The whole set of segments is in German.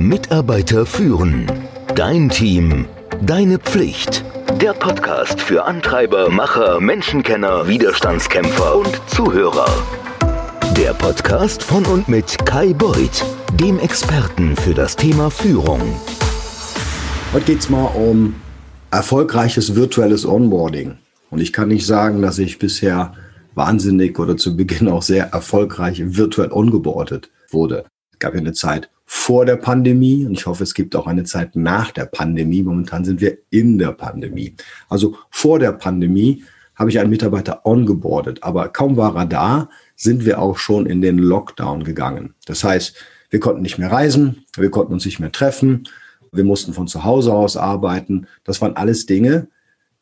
Mitarbeiter führen. Dein Team. Deine Pflicht. Der Podcast für Antreiber, Macher, Menschenkenner, Widerstandskämpfer und Zuhörer. Der Podcast von und mit Kai Beuth, dem Experten für das Thema Führung. Heute geht es mal um erfolgreiches virtuelles Onboarding. Und ich kann nicht sagen, dass ich bisher wahnsinnig oder zu Beginn auch sehr erfolgreich virtuell ongeboardet wurde. Es gab ja eine Zeit vor der Pandemie und ich hoffe, es gibt auch eine Zeit nach der Pandemie. Momentan sind wir in der Pandemie. Also vor der Pandemie habe ich einen Mitarbeiter ongeboardet, aber kaum war er da, sind wir auch schon in den Lockdown gegangen. Das heißt, wir konnten nicht mehr reisen, wir konnten uns nicht mehr treffen, wir mussten von zu Hause aus arbeiten. Das waren alles Dinge,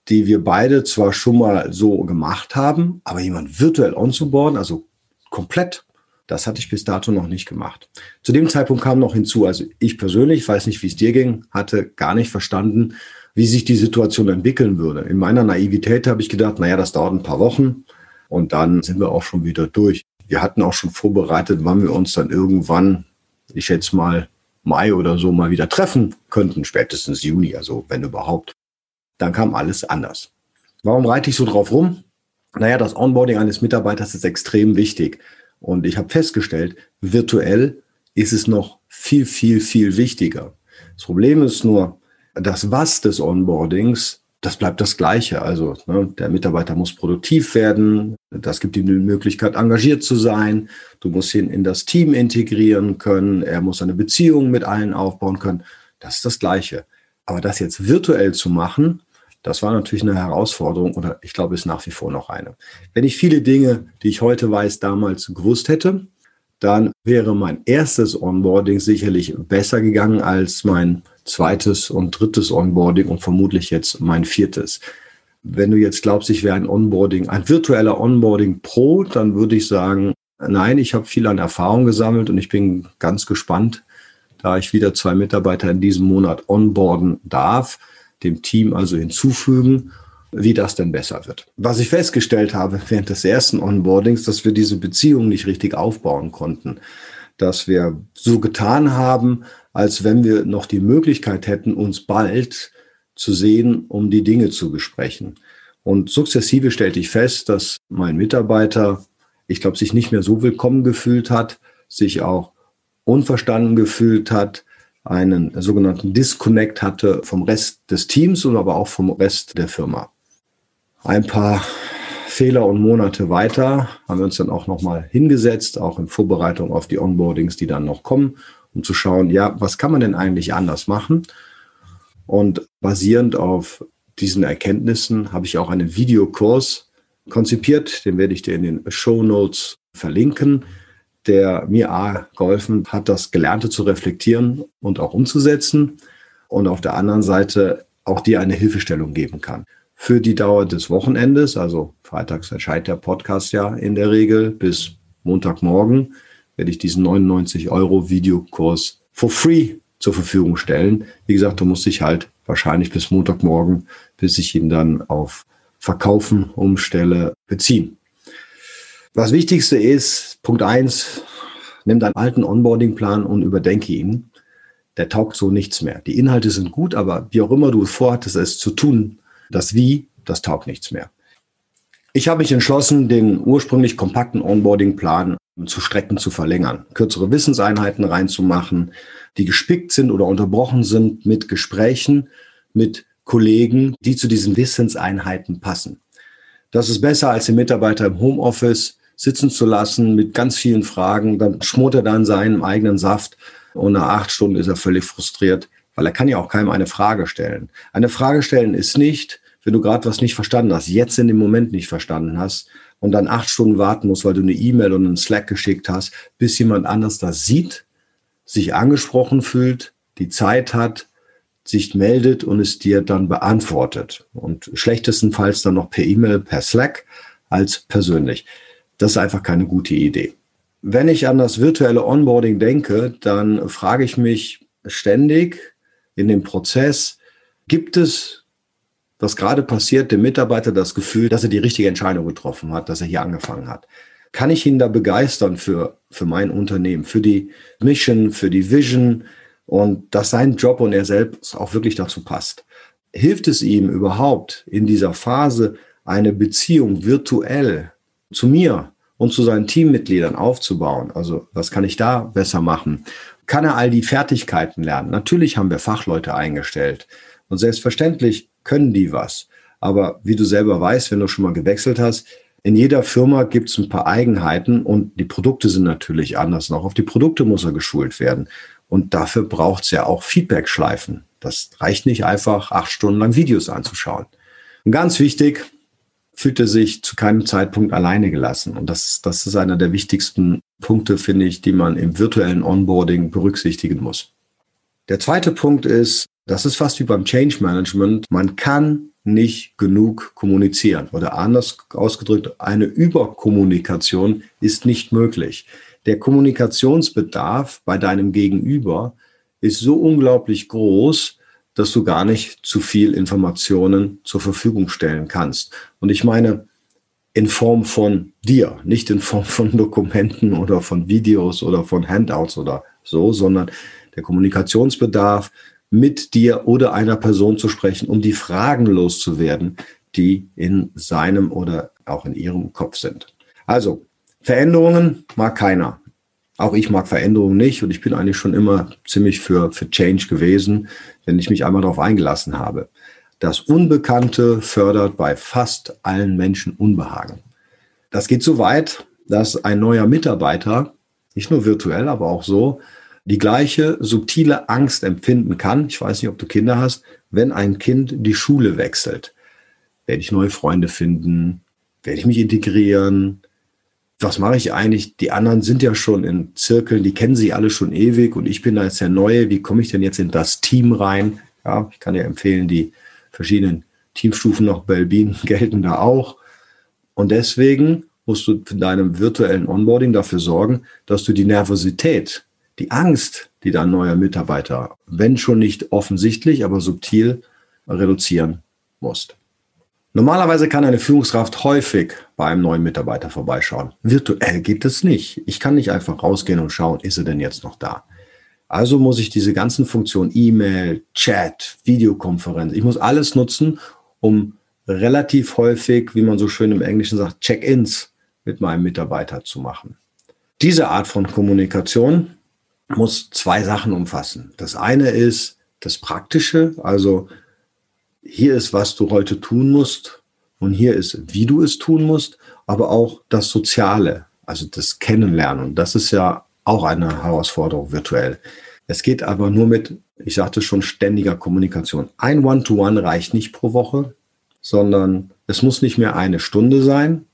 die wir beide zwar schon mal so gemacht haben, aber jemand virtuell onzuboarden, also komplett, das hatte ich bis dato noch nicht gemacht. Zu dem Zeitpunkt kam noch hinzu, also ich persönlich, weiß nicht, wie es dir ging, hatte gar nicht verstanden, wie sich die Situation entwickeln würde. In meiner Naivität habe ich gedacht, naja, das dauert ein paar Wochen und dann sind wir auch schon wieder durch. Wir hatten auch schon vorbereitet, wann wir uns dann irgendwann, ich schätze mal Mai oder so mal wieder treffen könnten, spätestens Juni, also wenn überhaupt dann kam alles anders. Warum reite ich so drauf rum? Naja, das Onboarding eines Mitarbeiters ist extrem wichtig. Und ich habe festgestellt, virtuell ist es noch viel, viel, viel wichtiger. Das Problem ist nur, das Was des Onboardings, das bleibt das Gleiche. Also ne, der Mitarbeiter muss produktiv werden. Das gibt ihm die Möglichkeit, engagiert zu sein. Du musst ihn in das Team integrieren können. Er muss eine Beziehung mit allen aufbauen können. Das ist das Gleiche. Aber das jetzt virtuell zu machen, das war natürlich eine Herausforderung oder ich glaube, ist nach wie vor noch eine. Wenn ich viele Dinge, die ich heute weiß, damals gewusst hätte, dann wäre mein erstes Onboarding sicherlich besser gegangen als mein zweites und drittes Onboarding und vermutlich jetzt mein viertes. Wenn du jetzt glaubst, ich wäre ein Onboarding, ein virtueller Onboarding Pro, dann würde ich sagen, nein, ich habe viel an Erfahrung gesammelt und ich bin ganz gespannt, da ich wieder zwei Mitarbeiter in diesem Monat onboarden darf, dem Team also hinzufügen, wie das denn besser wird. Was ich festgestellt habe während des ersten Onboardings, dass wir diese Beziehung nicht richtig aufbauen konnten. Dass wir so getan haben, als wenn wir noch die Möglichkeit hätten, uns bald zu sehen, um die Dinge zu besprechen. Und sukzessive stellte ich fest, dass mein Mitarbeiter, ich glaube, sich nicht mehr so willkommen gefühlt hat, sich auch unverstanden gefühlt hat, einen sogenannten Disconnect hatte vom Rest des Teams und aber auch vom Rest der Firma. Ein paar Fehler und Monate weiter haben wir uns dann auch nochmal hingesetzt, auch in Vorbereitung auf die Onboardings, die dann noch kommen, um zu schauen, ja, was kann man denn eigentlich anders machen? Und basierend auf diesen Erkenntnissen habe ich auch einen Videokurs konzipiert, den werde ich dir in den Show Notes verlinken der mir A, geholfen hat, das Gelernte zu reflektieren und auch umzusetzen und auf der anderen Seite auch dir eine Hilfestellung geben kann. Für die Dauer des Wochenendes, also freitags erscheint der Podcast ja in der Regel bis Montagmorgen, werde ich diesen 99 Euro Videokurs for free zur Verfügung stellen. Wie gesagt, du musst dich halt wahrscheinlich bis Montagmorgen, bis ich ihn dann auf Verkaufen umstelle, beziehen. Das Wichtigste ist, Punkt eins: nimm deinen alten Onboarding-Plan und überdenke ihn. Der taugt so nichts mehr. Die Inhalte sind gut, aber wie auch immer du vorhattest, es zu tun, das Wie, das taugt nichts mehr. Ich habe mich entschlossen, den ursprünglich kompakten Onboarding-Plan zu Strecken zu verlängern, kürzere Wissenseinheiten reinzumachen, die gespickt sind oder unterbrochen sind mit Gesprächen mit Kollegen, die zu diesen Wissenseinheiten passen. Das ist besser als den Mitarbeiter im Homeoffice, sitzen zu lassen mit ganz vielen Fragen. Dann schmort er dann seinen eigenen Saft und nach acht Stunden ist er völlig frustriert, weil er kann ja auch keinem eine Frage stellen. Eine Frage stellen ist nicht, wenn du gerade was nicht verstanden hast, jetzt in dem Moment nicht verstanden hast und dann acht Stunden warten musst, weil du eine E-Mail und einen Slack geschickt hast, bis jemand anders das sieht, sich angesprochen fühlt, die Zeit hat, sich meldet und es dir dann beantwortet. Und schlechtestenfalls dann noch per E-Mail, per Slack als persönlich. Das ist einfach keine gute Idee. Wenn ich an das virtuelle Onboarding denke, dann frage ich mich ständig in dem Prozess, gibt es, was gerade passiert, dem Mitarbeiter das Gefühl, dass er die richtige Entscheidung getroffen hat, dass er hier angefangen hat? Kann ich ihn da begeistern für, für mein Unternehmen, für die Mission, für die Vision? und dass sein Job und er selbst auch wirklich dazu passt. Hilft es ihm überhaupt in dieser Phase eine Beziehung virtuell zu mir und zu seinen Teammitgliedern aufzubauen? Also was kann ich da besser machen? Kann er all die Fertigkeiten lernen? Natürlich haben wir Fachleute eingestellt und selbstverständlich können die was. Aber wie du selber weißt, wenn du schon mal gewechselt hast, in jeder Firma gibt es ein paar Eigenheiten und die Produkte sind natürlich anders. Noch auf die Produkte muss er geschult werden. Und dafür braucht es ja auch Feedback-Schleifen. Das reicht nicht einfach, acht Stunden lang Videos anzuschauen. Und ganz wichtig, fühlt er sich zu keinem Zeitpunkt alleine gelassen. Und das, das ist einer der wichtigsten Punkte, finde ich, die man im virtuellen Onboarding berücksichtigen muss. Der zweite Punkt ist, das ist fast wie beim Change Management. Man kann nicht genug kommunizieren oder anders ausgedrückt, eine Überkommunikation ist nicht möglich. Der Kommunikationsbedarf bei deinem Gegenüber ist so unglaublich groß, dass du gar nicht zu viel Informationen zur Verfügung stellen kannst. Und ich meine, in Form von dir, nicht in Form von Dokumenten oder von Videos oder von Handouts oder so, sondern der Kommunikationsbedarf mit dir oder einer Person zu sprechen, um die Fragen loszuwerden, die in seinem oder auch in ihrem Kopf sind. Also, Veränderungen mag keiner. Auch ich mag Veränderungen nicht und ich bin eigentlich schon immer ziemlich für, für Change gewesen, wenn ich mich einmal darauf eingelassen habe. Das Unbekannte fördert bei fast allen Menschen Unbehagen. Das geht so weit, dass ein neuer Mitarbeiter, nicht nur virtuell, aber auch so, die gleiche subtile Angst empfinden kann, ich weiß nicht, ob du Kinder hast, wenn ein Kind die Schule wechselt. Werde ich neue Freunde finden? Werde ich mich integrieren? Was mache ich eigentlich? Die anderen sind ja schon in Zirkeln, die kennen sie alle schon ewig und ich bin da jetzt der Neue. Wie komme ich denn jetzt in das Team rein? Ja, ich kann dir empfehlen, die verschiedenen Teamstufen noch Belbin gelten da auch. Und deswegen musst du in deinem virtuellen Onboarding dafür sorgen, dass du die Nervosität die Angst, die dein neuer Mitarbeiter, wenn schon nicht offensichtlich, aber subtil reduzieren musst. Normalerweise kann eine Führungskraft häufig bei einem neuen Mitarbeiter vorbeischauen. Virtuell geht es nicht. Ich kann nicht einfach rausgehen und schauen, ist er denn jetzt noch da? Also muss ich diese ganzen Funktionen, E-Mail, Chat, Videokonferenz, ich muss alles nutzen, um relativ häufig, wie man so schön im Englischen sagt, Check-ins mit meinem Mitarbeiter zu machen. Diese Art von Kommunikation muss zwei Sachen umfassen. Das eine ist das Praktische, also hier ist, was du heute tun musst und hier ist, wie du es tun musst, aber auch das Soziale, also das Kennenlernen. Das ist ja auch eine Herausforderung virtuell. Es geht aber nur mit, ich sagte schon, ständiger Kommunikation. Ein One-to-One -One reicht nicht pro Woche, sondern es muss nicht mehr eine Stunde sein.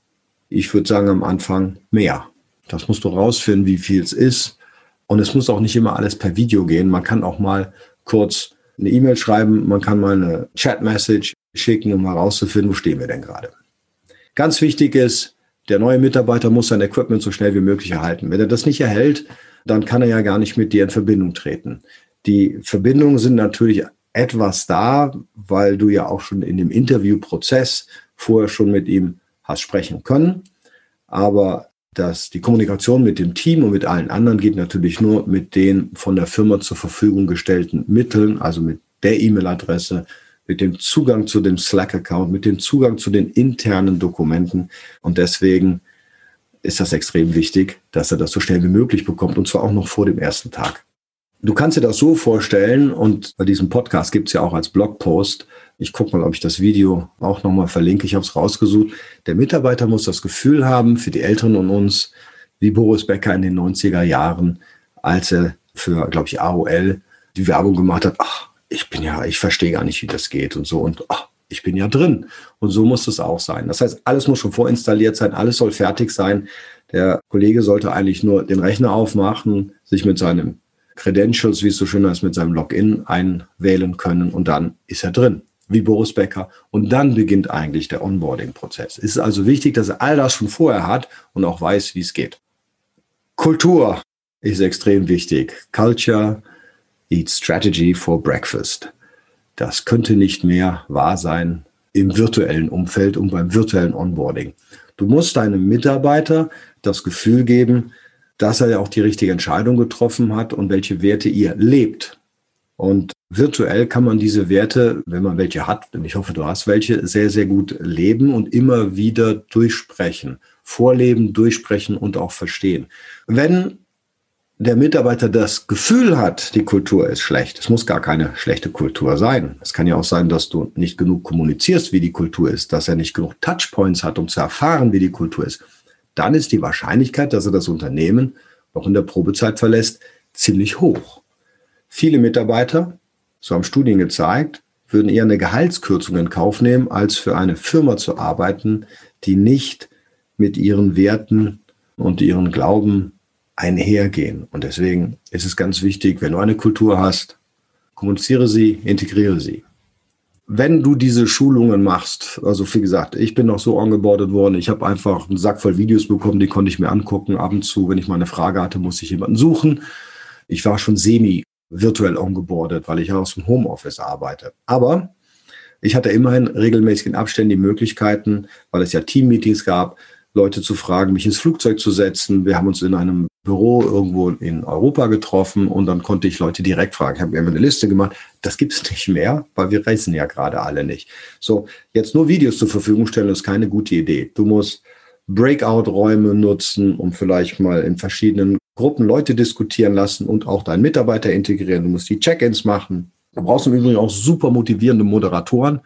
Ich würde sagen am Anfang mehr. Das musst du rausfinden, wie viel es ist und es muss auch nicht immer alles per Video gehen. Man kann auch mal kurz eine E-Mail schreiben, man kann mal eine Chat-Message schicken, um mal rauszufinden, wo stehen wir denn gerade. Ganz wichtig ist, der neue Mitarbeiter muss sein Equipment so schnell wie möglich erhalten. Wenn er das nicht erhält, dann kann er ja gar nicht mit dir in Verbindung treten. Die Verbindungen sind natürlich etwas da, weil du ja auch schon in dem Interviewprozess vorher schon mit ihm hast sprechen können. Aber dass die Kommunikation mit dem Team und mit allen anderen geht natürlich nur mit den von der Firma zur Verfügung gestellten Mitteln, also mit der E-Mail-Adresse, mit dem Zugang zu dem Slack-Account, mit dem Zugang zu den internen Dokumenten. Und deswegen ist das extrem wichtig, dass er das so schnell wie möglich bekommt und zwar auch noch vor dem ersten Tag. Du kannst dir das so vorstellen und bei diesem Podcast gibt es ja auch als Blogpost, ich gucke mal, ob ich das Video auch nochmal verlinke. Ich habe es rausgesucht. Der Mitarbeiter muss das Gefühl haben, für die Älteren und uns, wie Boris Becker in den 90er Jahren, als er für, glaube ich, AOL die Werbung gemacht hat, ach, ich bin ja, ich verstehe gar nicht, wie das geht und so. Und ach, ich bin ja drin. Und so muss es auch sein. Das heißt, alles muss schon vorinstalliert sein, alles soll fertig sein. Der Kollege sollte eigentlich nur den Rechner aufmachen, sich mit seinem Credentials, wie es so schön heißt, mit seinem Login einwählen können und dann ist er drin wie Boris Becker. Und dann beginnt eigentlich der Onboarding-Prozess. Es ist also wichtig, dass er all das schon vorher hat und auch weiß, wie es geht. Kultur ist extrem wichtig. Culture eats strategy for breakfast. Das könnte nicht mehr wahr sein im virtuellen Umfeld und beim virtuellen Onboarding. Du musst deinem Mitarbeiter das Gefühl geben, dass er ja auch die richtige Entscheidung getroffen hat und welche Werte ihr lebt Und virtuell kann man diese Werte, wenn man welche hat, denn ich hoffe, du hast welche, sehr, sehr gut leben und immer wieder durchsprechen. Vorleben, durchsprechen und auch verstehen. Wenn der Mitarbeiter das Gefühl hat, die Kultur ist schlecht, es muss gar keine schlechte Kultur sein. Es kann ja auch sein, dass du nicht genug kommunizierst, wie die Kultur ist, dass er nicht genug Touchpoints hat, um zu erfahren, wie die Kultur ist. Dann ist die Wahrscheinlichkeit, dass er das Unternehmen noch in der Probezeit verlässt, ziemlich hoch. Viele Mitarbeiter, so haben Studien gezeigt, würden eher eine Gehaltskürzung in Kauf nehmen, als für eine Firma zu arbeiten, die nicht mit ihren Werten und ihren Glauben einhergehen. Und deswegen ist es ganz wichtig, wenn du eine Kultur hast, kommuniziere sie, integriere sie. Wenn du diese Schulungen machst, also wie gesagt, ich bin noch so angeboardet worden, ich habe einfach einen Sack voll Videos bekommen, die konnte ich mir angucken. Ab und zu, wenn ich mal eine Frage hatte, musste ich jemanden suchen. Ich war schon semi virtuell ongeboardet, weil ich aus dem Homeoffice arbeite. Aber ich hatte immerhin regelmäßig in Abständen die Möglichkeiten, weil es ja Teammeetings gab, Leute zu fragen, mich ins Flugzeug zu setzen. Wir haben uns in einem Büro irgendwo in Europa getroffen und dann konnte ich Leute direkt fragen. Ich habe mir eine Liste gemacht. Das gibt es nicht mehr, weil wir reisen ja gerade alle nicht. So, jetzt nur Videos zur Verfügung stellen, ist keine gute Idee. Du musst Breakout-Räume nutzen, um vielleicht mal in verschiedenen Gruppen Leute diskutieren lassen und auch deinen Mitarbeiter integrieren. Du musst die Check-ins machen. Du brauchst im Übrigen auch super motivierende Moderatoren.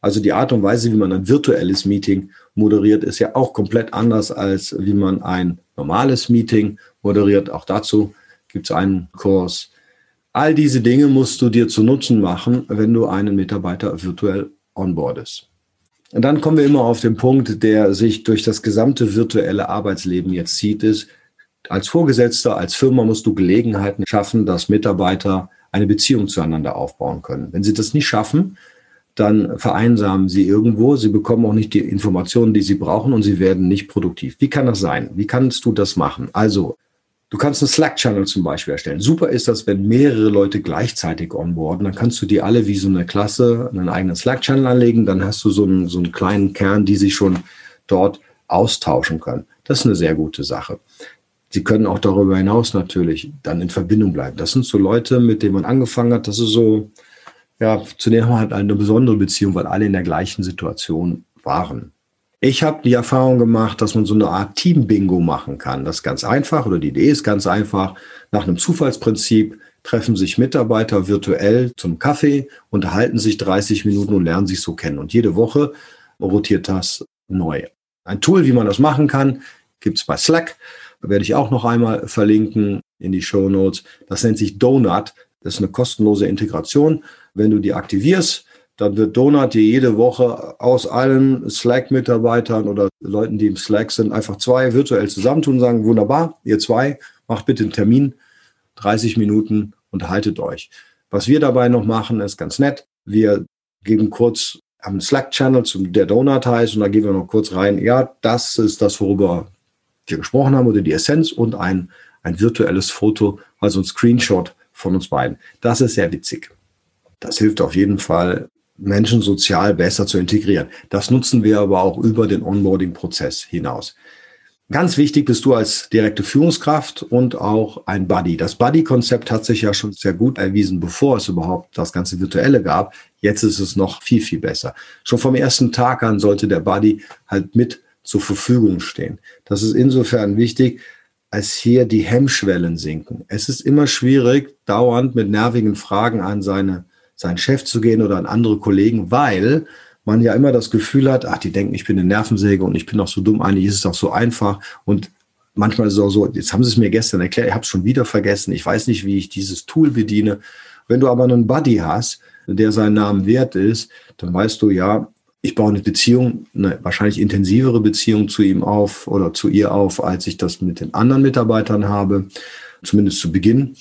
Also die Art und Weise, wie man ein virtuelles Meeting moderiert, ist ja auch komplett anders, als wie man ein normales Meeting moderiert. Auch dazu gibt es einen Kurs. All diese Dinge musst du dir zu Nutzen machen, wenn du einen Mitarbeiter virtuell onboardest. Und dann kommen wir immer auf den Punkt, der sich durch das gesamte virtuelle Arbeitsleben jetzt zieht, ist, als Vorgesetzter, als Firma musst du Gelegenheiten schaffen, dass Mitarbeiter eine Beziehung zueinander aufbauen können. Wenn sie das nicht schaffen, dann vereinsamen sie irgendwo, sie bekommen auch nicht die Informationen, die sie brauchen und sie werden nicht produktiv. Wie kann das sein? Wie kannst du das machen? Also, du kannst einen Slack-Channel zum Beispiel erstellen. Super ist das, wenn mehrere Leute gleichzeitig onboarden, dann kannst du die alle wie so eine Klasse einen eigenen Slack-Channel anlegen, dann hast du so einen, so einen kleinen Kern, die sich schon dort austauschen können. Das ist eine sehr gute Sache. Sie können auch darüber hinaus natürlich dann in Verbindung bleiben. Das sind so Leute, mit denen man angefangen hat. Das ist so, ja, zu denen haben eine besondere Beziehung, weil alle in der gleichen Situation waren. Ich habe die Erfahrung gemacht, dass man so eine Art Team-Bingo machen kann. Das ist ganz einfach oder die Idee ist ganz einfach. Nach einem Zufallsprinzip treffen sich Mitarbeiter virtuell zum Kaffee, unterhalten sich 30 Minuten und lernen sich so kennen. Und jede Woche rotiert das neu. Ein Tool, wie man das machen kann, gibt es bei Slack. Da werde ich auch noch einmal verlinken in die Show Notes. Das nennt sich Donut. Das ist eine kostenlose Integration. Wenn du die aktivierst, dann wird Donut dir jede Woche aus allen Slack-Mitarbeitern oder Leuten, die im Slack sind, einfach zwei virtuell zusammentun und sagen, wunderbar, ihr zwei, macht bitte einen Termin, 30 Minuten, unterhaltet euch. Was wir dabei noch machen, ist ganz nett. Wir geben kurz am Slack-Channel, der Donut heißt, und da gehen wir noch kurz rein, ja, das ist das, worüber wir gesprochen haben, oder die Essenz und ein, ein virtuelles Foto, also ein Screenshot von uns beiden. Das ist sehr witzig. Das hilft auf jeden Fall, Menschen sozial besser zu integrieren. Das nutzen wir aber auch über den Onboarding-Prozess hinaus. Ganz wichtig bist du als direkte Führungskraft und auch ein Buddy. Das Buddy-Konzept hat sich ja schon sehr gut erwiesen, bevor es überhaupt das ganze Virtuelle gab. Jetzt ist es noch viel, viel besser. Schon vom ersten Tag an sollte der Buddy halt mit zur Verfügung stehen. Das ist insofern wichtig, als hier die Hemmschwellen sinken. Es ist immer schwierig, dauernd mit nervigen Fragen an seine, seinen Chef zu gehen oder an andere Kollegen, weil man ja immer das Gefühl hat, ach, die denken, ich bin eine Nervensäge und ich bin doch so dumm, eigentlich ist es doch so einfach. Und manchmal ist es auch so, jetzt haben sie es mir gestern erklärt, ich habe es schon wieder vergessen, ich weiß nicht, wie ich dieses Tool bediene. Wenn du aber einen Buddy hast, der seinen Namen wert ist, dann weißt du ja, ich baue eine Beziehung, eine wahrscheinlich intensivere Beziehung zu ihm auf oder zu ihr auf, als ich das mit den anderen Mitarbeitern habe, zumindest zu Beginn.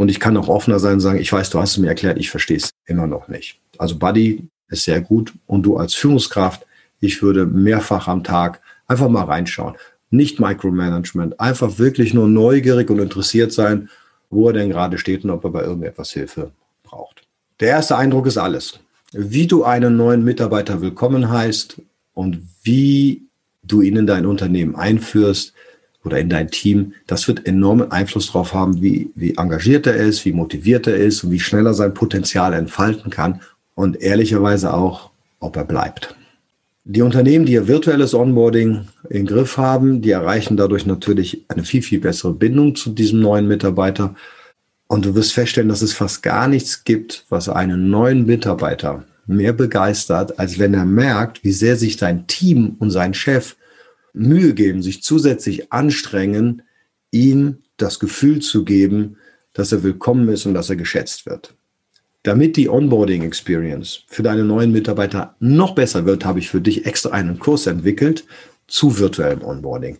Und ich kann auch offener sein und sagen, ich weiß, du hast es mir erklärt, ich verstehe es immer noch nicht. Also Buddy ist sehr gut und du als Führungskraft, ich würde mehrfach am Tag einfach mal reinschauen. Nicht Micromanagement, einfach wirklich nur neugierig und interessiert sein, wo er denn gerade steht und ob er bei irgendetwas Hilfe braucht. Der erste Eindruck ist alles wie du einen neuen Mitarbeiter willkommen heißt und wie du ihn in dein Unternehmen einführst, oder in dein Team, das wird enormen Einfluss darauf haben, wie, wie engagiert er ist, wie motiviert er ist und wie schnell er sein Potenzial entfalten kann und ehrlicherweise auch, ob er bleibt. Die Unternehmen, die ihr virtuelles Onboarding im Griff haben, die erreichen dadurch natürlich eine viel, viel bessere Bindung zu diesem neuen Mitarbeiter. Und du wirst feststellen, dass es fast gar nichts gibt, was einen neuen Mitarbeiter mehr begeistert, als wenn er merkt, wie sehr sich dein Team und sein Chef Mühe geben, sich zusätzlich anstrengen, ihm das Gefühl zu geben, dass er willkommen ist und dass er geschätzt wird. Damit die Onboarding Experience für deine neuen Mitarbeiter noch besser wird, habe ich für dich extra einen Kurs entwickelt zu virtuellem Onboarding.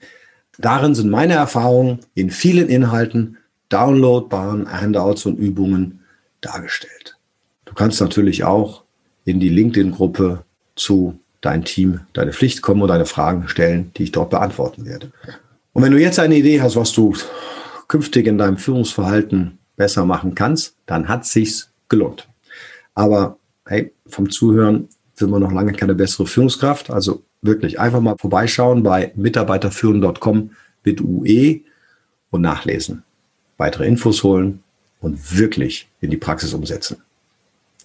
Darin sind meine Erfahrungen in vielen Inhalten, downloadbaren Handouts und Übungen dargestellt. Du kannst natürlich auch in die LinkedIn-Gruppe zu dein Team, deine Pflicht kommen und deine Fragen stellen, die ich dort beantworten werde. Und wenn du jetzt eine Idee hast, was du künftig in deinem Führungsverhalten besser machen kannst, dann hat sich's gelohnt. Aber hey, vom Zuhören sind wir noch lange keine bessere Führungskraft. Also wirklich einfach mal vorbeischauen bei mitarbeiterführen.com mit UE und nachlesen. Weitere Infos holen und wirklich in die Praxis umsetzen.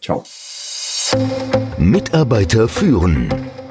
Ciao. Mitarbeiter führen.